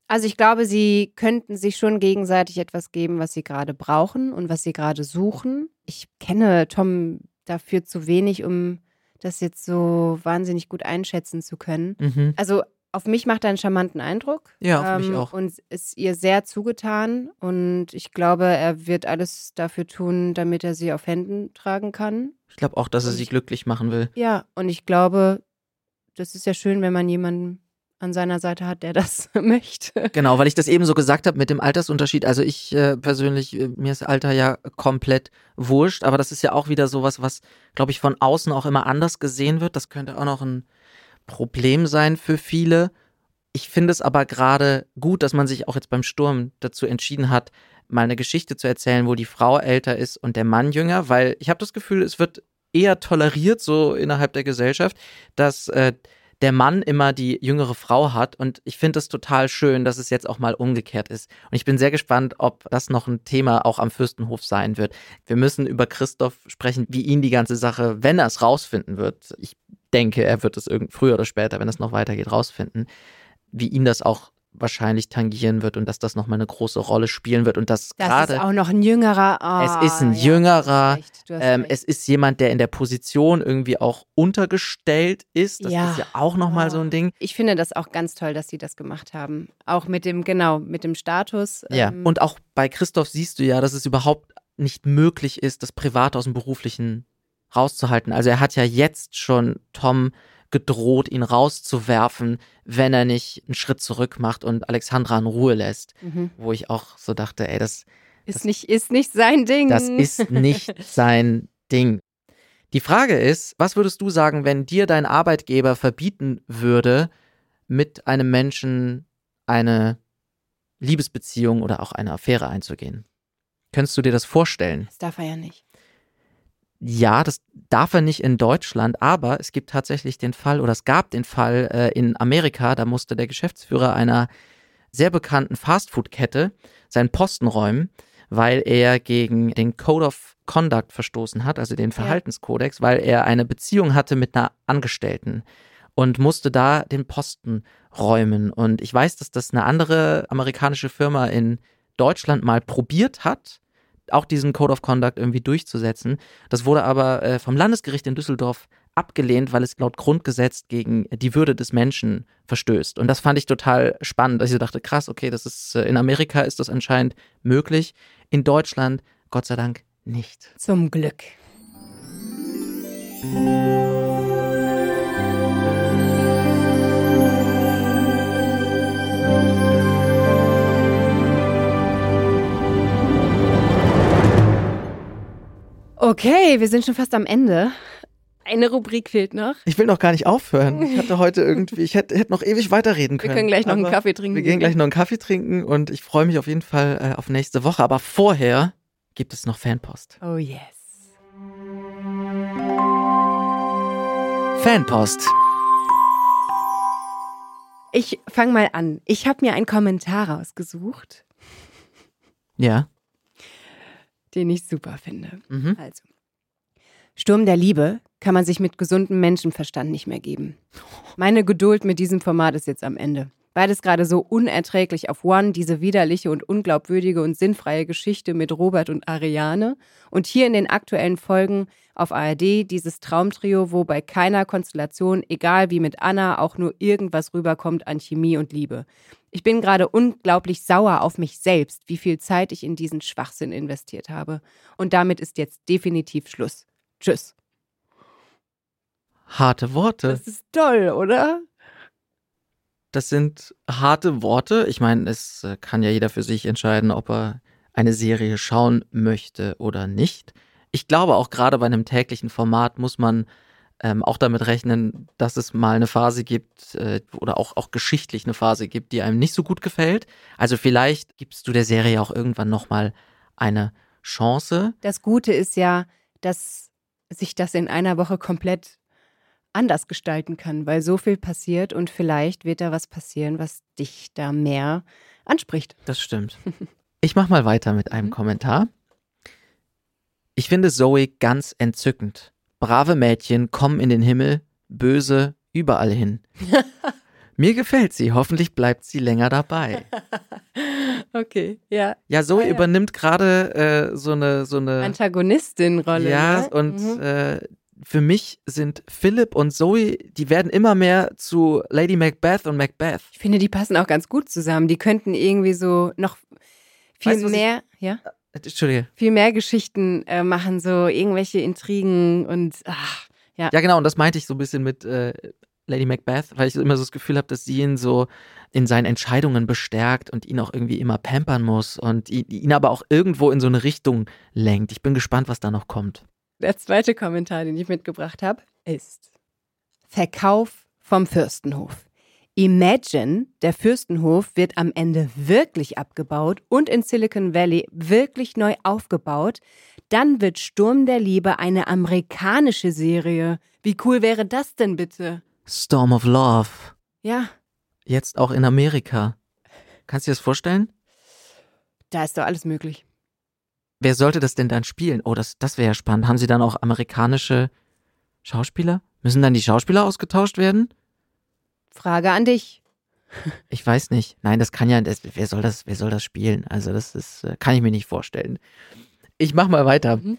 Also ich glaube, sie könnten sich schon gegenseitig etwas geben, was sie gerade brauchen und was sie gerade suchen. Ich kenne Tom dafür zu wenig, um das jetzt so wahnsinnig gut einschätzen zu können. Mhm. Also auf mich macht er einen charmanten Eindruck. Ähm, Ja, auf mich auch. Und ist ihr sehr zugetan. Und ich glaube, er wird alles dafür tun, damit er sie auf Händen tragen kann. Ich glaube auch, dass er sie ich- glücklich machen will. Ja, und ich glaube, das ist ja schön, wenn man jemanden an seiner Seite hat, der das möchte. Genau, weil ich das eben so gesagt habe mit dem Altersunterschied. Also ich äh, persönlich, äh, mir ist Alter ja komplett wurscht, aber das ist ja auch wieder sowas, was, glaube ich, von außen auch immer anders gesehen wird. Das könnte auch noch ein Problem sein für viele. Ich finde es aber gerade gut, dass man sich auch jetzt beim Sturm dazu entschieden hat, mal eine Geschichte zu erzählen, wo die Frau älter ist und der Mann jünger, weil ich habe das Gefühl, es wird eher toleriert so innerhalb der Gesellschaft, dass äh, der Mann immer die jüngere Frau hat. Und ich finde es total schön, dass es jetzt auch mal umgekehrt ist. Und ich bin sehr gespannt, ob das noch ein Thema auch am Fürstenhof sein wird. Wir müssen über Christoph sprechen, wie ihn die ganze Sache, wenn er es rausfinden wird. Ich denke, er wird es irgend früher oder später, wenn es noch weitergeht, rausfinden, wie ihn das auch wahrscheinlich tangieren wird und dass das nochmal eine große Rolle spielen wird und dass Das gerade ist auch noch ein jüngerer. ah, es ist ein ja, jüngerer, ähm, es ist jemand, der in der Position irgendwie auch untergestellt ist. Das Ja. ist ja auch nochmal so Oh. ein Ding. Ich finde das auch ganz toll, dass sie das gemacht haben. Auch mit dem, genau, mit dem Status. Ja. ähm, Und auch bei Christoph siehst du ja, dass es überhaupt nicht möglich ist, das Privat aus dem Beruflichen rauszuhalten. Also er hat ja jetzt schon Tom gedroht, ihn rauszuwerfen, wenn er nicht einen Schritt zurück macht und Alexandra in Ruhe lässt. mhm. Wo ich auch so dachte, ey, das, ist, nicht, ist nicht sein Ding. Das ist nicht sein Ding. Die Frage ist, was würdest du sagen, wenn dir dein Arbeitgeber verbieten würde, mit einem Menschen eine Liebesbeziehung oder auch eine Affäre einzugehen? Könntest du dir das vorstellen? Das darf er ja nicht. Ja, das darf er nicht in Deutschland, aber es gibt tatsächlich den Fall oder es gab den Fall äh, in Amerika, da musste der Geschäftsführer einer sehr bekannten Fastfood-Kette seinen Posten räumen, weil er gegen den Code of Conduct verstoßen hat, also den Verhaltenskodex, weil er eine Beziehung hatte mit einer Angestellten und musste da den Posten räumen. Und ich weiß, dass das eine andere amerikanische Firma in Deutschland mal probiert hat, auch diesen Code of Conduct irgendwie durchzusetzen. Das wurde aber äh, vom Landesgericht in Düsseldorf abgelehnt, weil es laut Grundgesetz gegen die Würde des Menschen verstößt. Und das fand ich total spannend, dass ich so dachte, krass, okay, das ist äh, in Amerika ist das anscheinend möglich, in Deutschland Gott sei Dank nicht. Zum Glück. Okay, wir sind schon fast am Ende. Eine Rubrik fehlt noch. Ich will noch gar nicht aufhören. Ich hatte heute irgendwie, ich hätte, hätte noch ewig weiterreden Wir können. können gleich noch einen Kaffee trinken. Wir gehen gleich noch einen Kaffee trinken und ich freue mich auf jeden Fall äh, auf nächste Woche. Aber vorher gibt es noch Fanpost. Oh yes. Fanpost. Ich fange mal an. Ich habe mir einen Kommentar rausgesucht, Ja. Den ich super finde. Mhm. Also. Sturm der Liebe kann man sich mit gesundem Menschenverstand nicht mehr geben. Meine Geduld mit diesem Format ist jetzt am Ende. Beides gerade so unerträglich auf One, diese widerliche und unglaubwürdige und sinnfreie Geschichte mit Robert und Ariane. Und hier in den aktuellen Folgen auf ARD dieses Traumtrio, wo bei keiner Konstellation, egal wie mit Anna, auch nur irgendwas rüberkommt an Chemie und Liebe. Ich bin gerade unglaublich sauer auf mich selbst, wie viel Zeit ich in diesen Schwachsinn investiert habe. Und damit ist jetzt definitiv Schluss. Tschüss. Harte Worte. Das ist toll, oder? Das sind harte Worte. Ich meine, es äh, kann ja jeder für sich entscheiden, ob er eine Serie schauen möchte oder nicht. Ich glaube, auch gerade bei einem täglichen Format muss man ähm, auch damit rechnen, dass es mal eine Phase gibt äh, oder auch, auch geschichtlich eine Phase gibt, die einem nicht so gut gefällt. Also vielleicht gibst du der Serie auch irgendwann nochmal eine Chance. Das Gute ist ja, dass sich das in einer Woche komplett anders gestalten kann, weil so viel passiert und vielleicht wird da was passieren, was dich da mehr anspricht. Das stimmt. Ich mach mal weiter mit einem Kommentar. Ich finde Zoe ganz entzückend. Brave Mädchen kommen in den Himmel, böse überall hin. Mir gefällt sie, hoffentlich bleibt sie länger dabei. Okay, ja. Ja, Zoe Ah, ja. übernimmt gerade äh, so eine so eine Antagonistin-Rolle. Ja, ne? und Mhm. äh, für mich sind Philipp und Zoe, die werden immer mehr zu Lady Macbeth und Macbeth. ich finde, die passen auch ganz gut zusammen. Die könnten irgendwie so noch viel Weißt was ich- mehr, ja, Entschuldige. viel mehr Geschichten äh, machen, so irgendwelche Intrigen und ach, ja. Ja, genau, und das meinte ich so ein bisschen mit äh, Lady Macbeth, weil ich immer so das Gefühl habe, dass sie ihn so in seinen Entscheidungen bestärkt und ihn auch irgendwie immer pampern muss und ihn aber auch irgendwo in so eine Richtung lenkt. Ich bin gespannt, was da noch kommt. Der zweite Kommentar, den ich mitgebracht habe, ist Verkauf vom Fürstenhof. Imagine, der Fürstenhof wird am Ende wirklich abgebaut und in Silicon Valley wirklich neu aufgebaut. Dann wird Sturm der Liebe eine amerikanische Serie. Wie cool wäre das denn bitte? Storm of Love, Ja, jetzt auch in Amerika. Kannst du dir das vorstellen? da ist doch alles möglich. Wer sollte das denn dann spielen? Oh, das, das wäre ja spannend. Haben sie dann auch amerikanische Schauspieler? Müssen dann die Schauspieler ausgetauscht werden? Frage an dich. Ich weiß nicht. Nein, das kann ja, das, wer soll das, wer soll das spielen? Also das ist, äh, kann ich mir nicht vorstellen. Ich mach mal weiter. Mhm.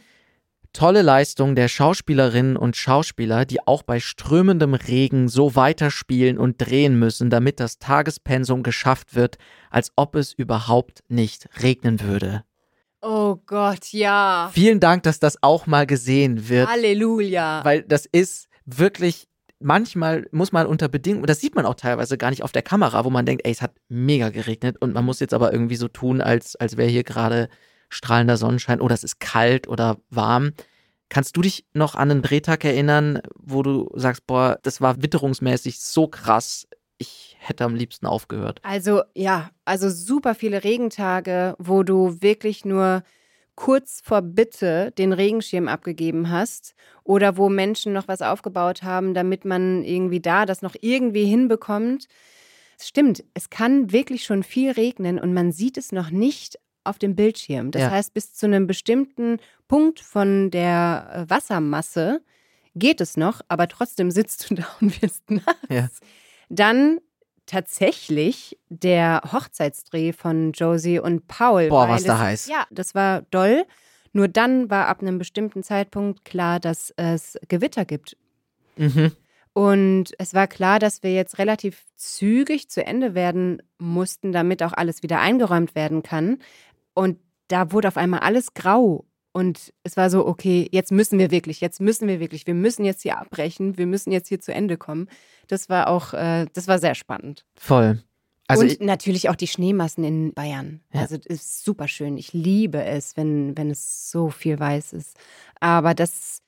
Tolle Leistung der Schauspielerinnen und Schauspieler, die auch bei strömendem Regen so weiterspielen und drehen müssen, damit das Tagespensum geschafft wird, als ob es überhaupt nicht regnen würde. Oh Gott, ja. Vielen Dank, dass das auch mal gesehen wird. Halleluja. Weil das ist wirklich, manchmal muss man unter Bedingungen, das sieht man auch teilweise gar nicht auf der Kamera, wo man denkt, ey, es hat mega geregnet und man muss jetzt aber irgendwie so tun, als, als wäre hier gerade strahlender Sonnenschein oder es ist kalt oder warm. Kannst du dich noch an einen Drehtag erinnern, wo du sagst, boah, das war witterungsmäßig so krass, ich hätte am liebsten aufgehört? Also ja, also super viele Regentage, wo du wirklich nur kurz vor Bitte den Regenschirm abgegeben hast oder wo Menschen noch was aufgebaut haben, damit man irgendwie da das noch irgendwie hinbekommt. Es stimmt, es kann wirklich schon viel regnen und man sieht es noch nicht auf dem Bildschirm. Das Ja. heißt, bis zu einem bestimmten Punkt von der äh, Wassermasse geht es noch, aber trotzdem sitzt du da und wirst nass. Ja. Dann tatsächlich der Hochzeitsdreh von Josie und Paul. Boah, was da es, heiß. Ja, das war doll. Nur dann war ab einem bestimmten Zeitpunkt klar, dass es Gewitter gibt. Mhm. Und es war klar, dass wir jetzt relativ zügig zu Ende werden mussten, damit auch alles wieder eingeräumt werden kann. Und da wurde auf einmal alles grau Und es war so, okay, jetzt müssen wir wirklich, jetzt müssen wir wirklich, wir müssen jetzt hier abbrechen, wir müssen jetzt hier zu Ende kommen. Das war auch, äh, das war sehr spannend. Voll. Also und ich, natürlich auch die Schneemassen in Bayern. Ja. Also ist super schön. Ich liebe es, wenn, wenn es so viel weiß ist. Aber das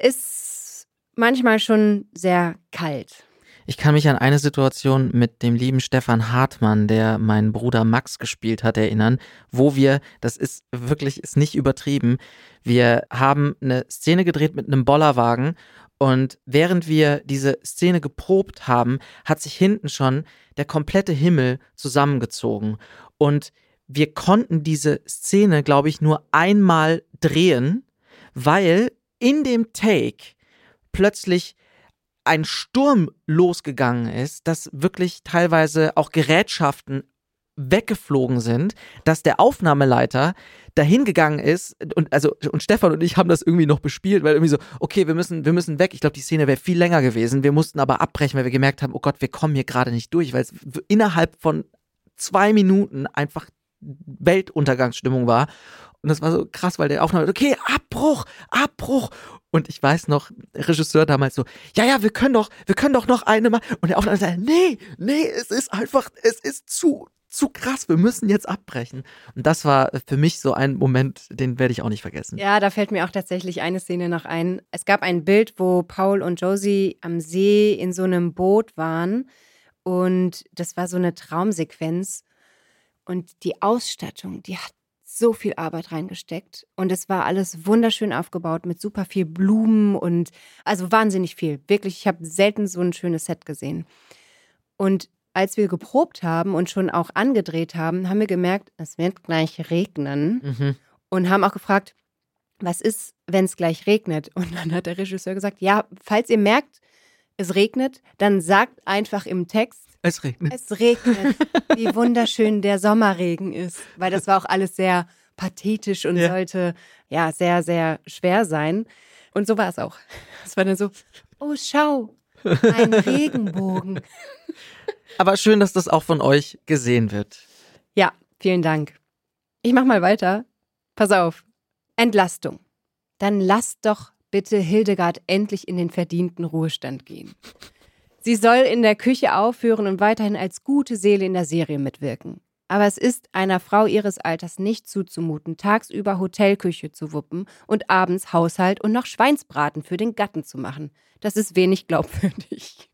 ist manchmal schon sehr kalt. Ich kann mich an eine Situation mit dem lieben Stefan Hartmann, der meinen Bruder Max gespielt hat, erinnern, wo wir, das ist wirklich, ist nicht übertrieben, wir haben eine Szene gedreht mit einem Bollerwagen und während wir diese Szene geprobt haben, hat sich hinten schon der komplette Himmel zusammengezogen. Und wir konnten diese Szene, glaube ich, nur einmal drehen, weil in dem Take plötzlich ein Sturm losgegangen ist, dass wirklich teilweise auch Gerätschaften weggeflogen sind, dass der Aufnahmeleiter dahin gegangen ist und also und Stefan und ich haben das irgendwie noch bespielt, weil irgendwie so, okay, wir müssen wir müssen weg. Ich glaube, die Szene wäre viel länger gewesen. Wir mussten aber abbrechen, weil wir gemerkt haben, oh Gott, wir kommen hier gerade nicht durch, weil es innerhalb von zwei Minuten einfach Weltuntergangsstimmung war. Und das war so krass, weil der Aufnahme, okay, Abbruch, Abbruch. Und ich weiß noch, Regisseur damals so, ja, ja, wir können doch, wir können doch noch eine mal. Und der Aufnahme sagt, nee, nee, es ist einfach, es ist zu, zu krass, wir müssen jetzt abbrechen. Und das war für mich so ein Moment, den werde ich auch nicht vergessen. Ja, da fällt mir auch tatsächlich eine Szene noch ein. Es gab ein Bild, wo Paul und Josie am See in so einem Boot waren. Und das war so eine Traumsequenz. Und die Ausstattung, die hat so viel Arbeit reingesteckt. Und es war alles wunderschön aufgebaut mit super viel Blumen und also wahnsinnig viel. Wirklich, ich habe selten so ein schönes Set gesehen. Und als wir geprobt haben und schon auch angedreht haben, haben wir gemerkt, es wird gleich regnen. Mhm. Und haben auch gefragt, was ist, wenn es gleich regnet? Und dann hat der Regisseur gesagt, ja, falls ihr merkt, es regnet, dann sagt einfach im Text, Es regnet. es regnet, wie wunderschön der Sommerregen ist. Weil das war auch alles sehr pathetisch und Ja. sollte ja sehr, sehr schwer sein. Und so war es auch. Es war dann so, oh, schau, ein Regenbogen. Aber schön, dass das auch von euch gesehen wird. Ja, vielen Dank. Ich mach mal weiter. Pass auf. Entlastung. Dann lasst doch bitte Hildegard endlich in den verdienten Ruhestand gehen. Sie soll in der Küche aufhören und weiterhin als gute Seele in der Serie mitwirken. Aber es ist einer Frau ihres Alters nicht zuzumuten, tagsüber Hotelküche zu wuppen und abends Haushalt und noch Schweinsbraten für den Gatten zu machen. Das ist wenig glaubwürdig.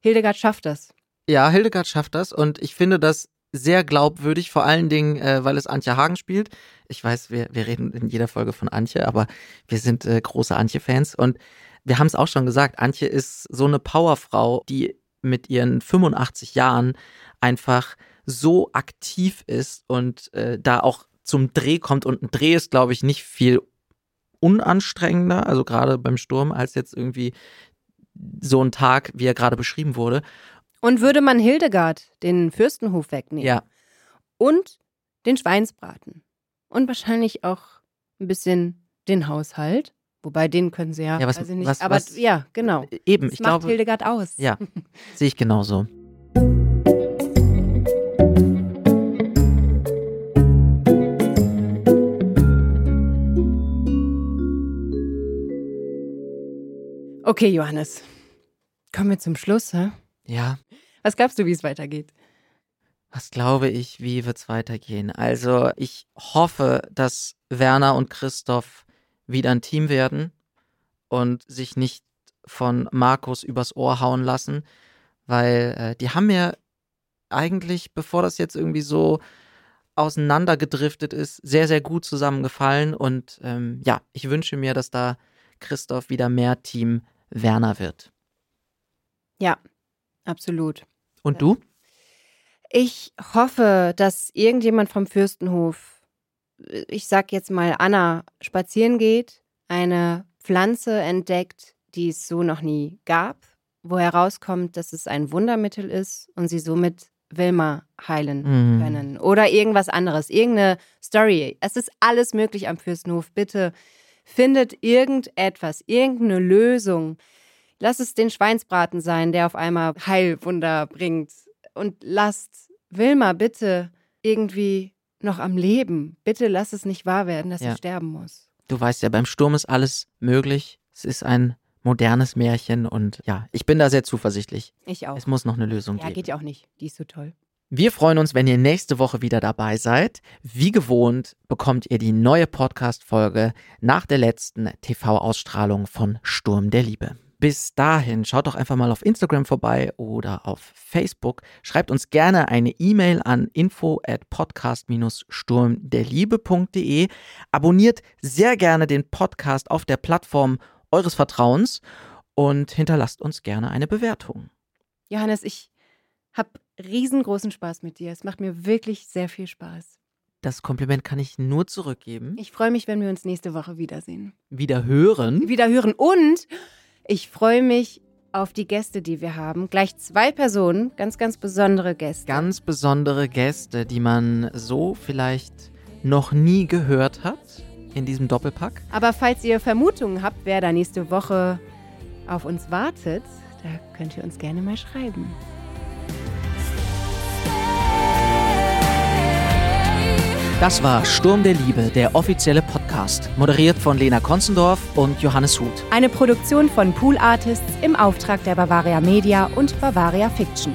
Hildegard schafft das. Ja, Hildegard schafft das und ich finde das sehr glaubwürdig, vor allen Dingen, äh, weil es Antje Hagen spielt. Ich weiß, wir, wir reden in jeder Folge von Antje, aber wir sind äh, große Antje-Fans und wir haben es auch schon gesagt, Antje ist so eine Powerfrau, die mit ihren 85 Jahren einfach so aktiv ist und äh, da auch zum Dreh kommt und ein Dreh ist, glaube ich, nicht viel unanstrengender, also gerade beim Sturm, als jetzt irgendwie so ein Tag, wie er gerade beschrieben wurde. Und würde man Hildegard den Fürstenhof wegnehmen Ja, und den Schweinsbraten und wahrscheinlich auch ein bisschen den Haushalt, wobei den können sie ja, Ja, was- weiß ich nicht, was- aber was- ja, genau. eben, Das ich macht glaube, Hildegard aus. ja, sehe ich genauso. Okay, Johannes. Kommen wir zum Schluss, hä? Ja, Was glaubst du, wie es weitergeht? was glaube ich, wie wird's weitergehen? Also, ich hoffe, dass Werner und Christoph wieder ein Team werden und sich nicht von Markus übers Ohr hauen lassen, weil äh, die haben mir eigentlich, bevor das jetzt irgendwie so auseinandergedriftet ist, sehr, sehr gut zusammengefallen und ähm, ja, ich wünsche mir, dass da Christoph wieder mehr Team Werner wird. Ja, absolut. Und du? Ich hoffe, dass irgendjemand vom Fürstenhof, ich sag jetzt mal Anna, spazieren geht, eine Pflanze entdeckt, die es so noch nie gab, wo herauskommt, dass es ein Wundermittel ist und sie somit Wilma heilen Mhm. können. Oder irgendwas anderes, irgendeine Story. Es ist alles möglich am Fürstenhof. Bitte findet irgendetwas, irgendeine Lösung. Lass es den Schweinsbraten sein, der auf einmal Heilwunder bringt. Und lasst Wilma bitte irgendwie noch am Leben. Bitte lass es nicht wahr werden, dass Ja. sie sterben muss. Du weißt ja, beim Sturm ist alles möglich. Es ist ein modernes Märchen und ja, ich bin da sehr zuversichtlich. Ich auch. Es muss noch eine Lösung Ja, geben. geht ja auch nicht. Die ist so toll. Wir freuen uns, wenn ihr nächste Woche wieder dabei seid. Wie gewohnt bekommt ihr die neue Podcast-Folge nach der letzten TV-Ausstrahlung von Sturm der Liebe. Bis dahin, schaut doch einfach mal auf Instagram vorbei oder auf Facebook. Schreibt uns gerne eine E-Mail an info at podcast-sturmderliebe.de. Abonniert sehr gerne den Podcast auf der Plattform eures Vertrauens und hinterlasst uns gerne eine Bewertung. Johannes, ich habe riesengroßen Spaß mit dir. Es macht mir wirklich sehr viel Spaß. Das Kompliment kann ich nur zurückgeben. Ich freue mich, wenn wir uns nächste Woche wiedersehen. Wieder hören. Wieder hören. Und ich freue mich auf die Gäste, die wir haben. Gleich zwei Personen, ganz, ganz besondere Gäste. Ganz besondere Gäste, die man so vielleicht noch nie gehört hat in diesem Doppelpack. Aber falls ihr Vermutungen habt, wer da nächste Woche auf uns wartet, da könnt ihr uns gerne mal schreiben. Das war Sturm der Liebe, der offizielle Podcast, moderiert von Lena Konzendorf und Johannes Huth. Eine Produktion von Pool Artists im Auftrag der Bavaria Media und Bavaria Fiction.